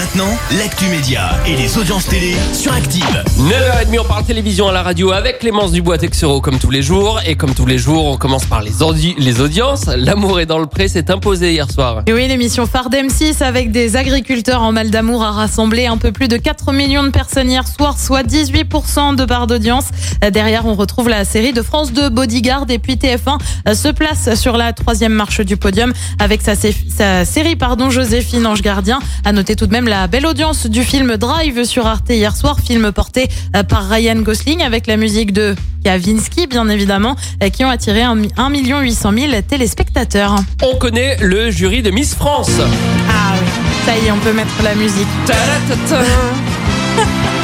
Maintenant, l'actu média et les audiences télé sur Active. 9h30, on parle télévision à la radio avec Clémence Dubois-Texero comme tous les jours. Et comme tous les jours, on commence par les, audi- les audiences. L'amour est dans le pré s'est imposé hier soir. Et oui, l'émission phare d'M6 avec des agriculteurs en mal d'amour a rassemblé un peu plus de 4 millions de personnes hier soir, soit 18% de part d'audience. Derrière, on retrouve la série de France 2 Bodyguard et puis TF1 euh, se place sur la troisième marche du podium avec sa, sa série pardon Joséphine Ange Gardien. À noter tout de même la belle audience du film Drive sur Arte hier soir, film porté euh, par Ryan Gosling avec la musique de Kavinsky, bien évidemment, euh, qui ont attiré 1 800 000 téléspectateurs. On connaît le jury de Miss France. Ah oui, ça y est, on peut mettre la musique. Ta-da-ta-ta.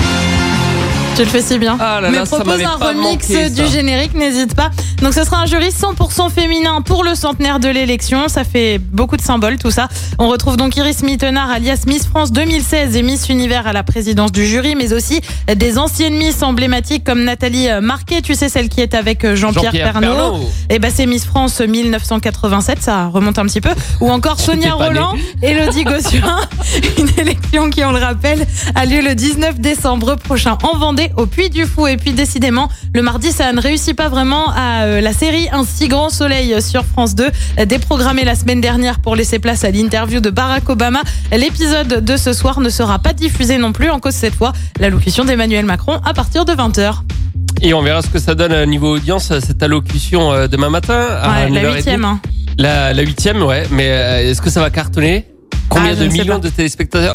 Tu le fais si bien. Ah là Mais là, ça propose un remix manqué, du générique, n'hésite pas. Donc ce sera un jury 100% féminin pour le centenaire de l'élection. Ça fait beaucoup de symboles tout ça. On retrouve donc Iris Mittenard alias Miss France 2016 et Miss Univers à la présidence du jury, mais aussi des anciennes Miss emblématiques comme Nathalie Marquet, tu sais celle qui est avec Jean-Pierre Jean-Pierre Pernaut. Pernaut. Et ben c'est Miss France 1987, ça remonte un petit peu. Ou encore Sonia. Roland, Elodie Gossuin. Une élection qui, on le rappelle, a lieu le 19 décembre prochain en Vendée, au Puy du Fou. Et puis décidément, le mardi, ça ne réussit pas vraiment à euh, la série Un si grand soleil sur France 2, euh, déprogrammée la semaine dernière pour laisser place à l'interview de Barack Obama. L'épisode de ce soir ne sera pas diffusé non plus, en cause cette fois l'allocution d'Emmanuel Macron à partir de 20h. Et on verra ce que ça donne à niveau audience, cette allocution euh, demain matin. à Ouais, la 9h30. huitième. hein. La, la huitième, ouais. Mais euh, est-ce que ça va cartonner? Combien Ah, de millions de téléspectateurs?